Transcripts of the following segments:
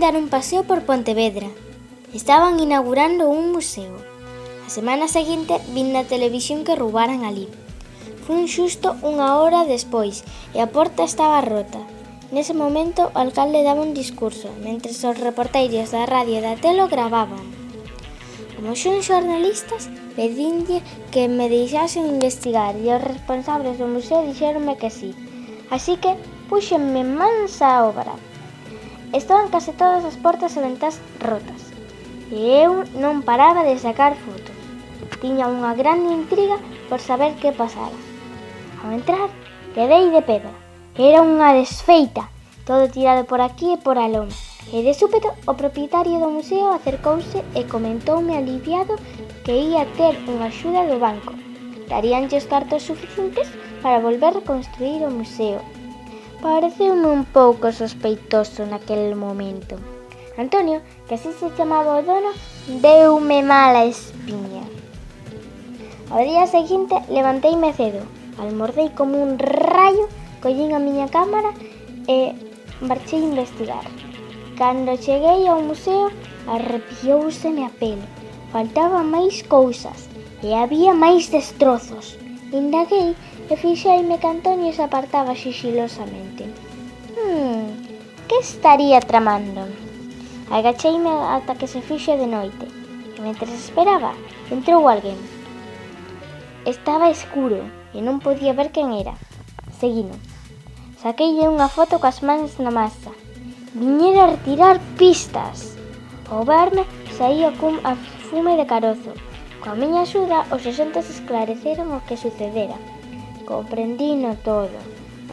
dar un paseo por Pontevedra. Estaban inaugurando un museo. A semana seguinte vin na televisión que roubaran ali. Fun xusto unha hora despois e a porta estaba rota. Nese momento o alcalde daba un discurso, mentre os reporteiros da radio e da telo gravaban. Como son xornalistas, pedinlle que me deixasen investigar e os responsables do museo dixeronme que sí. Así que puxenme mansa a obra. Estaban case todas as portas e ventás rotas, e eu non paraba de sacar fotos. Tiña unha grande intriga por saber que pasara. Ao entrar, quedei de pedra. Era unha desfeita, todo tirado por aquí e por alón. E de súpeto, o propietario do museo acercouse e comentoume aliviado que ia ter unha axuda do banco. Daríanlle os cartos suficientes para volver a reconstruir o museo Pareceume un pouco sospeitoso naquel momento. Antonio, que así se chamaba o dono, deume mala espiña. Ao día seguinte levanteime cedo, almordei como un rayo, collín a miña cámara e marchei a investigar. Cando cheguei ao museo, arrepiouseme a pele. Faltaban máis cousas e había máis destrozos. Indaguei e fixeime que Antonio se apartaba xixilosamente. Hmm, que estaría tramando? Agacheime ata que se fixe de noite e mentre esperaba entrou alguén. Estaba escuro e non podía ver quen era. Seguino. Saqueille unha foto coas mans na masa. Viñera a retirar pistas. Ao verme saía cun afume de carozo Coa miña axuda, os axentes esclareceron o que sucedera. Comprendino todo.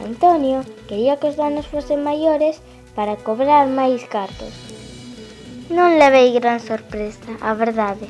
Antonio quería que os danos fosen maiores para cobrar máis cartos. Non levei gran sorpresa, a verdade.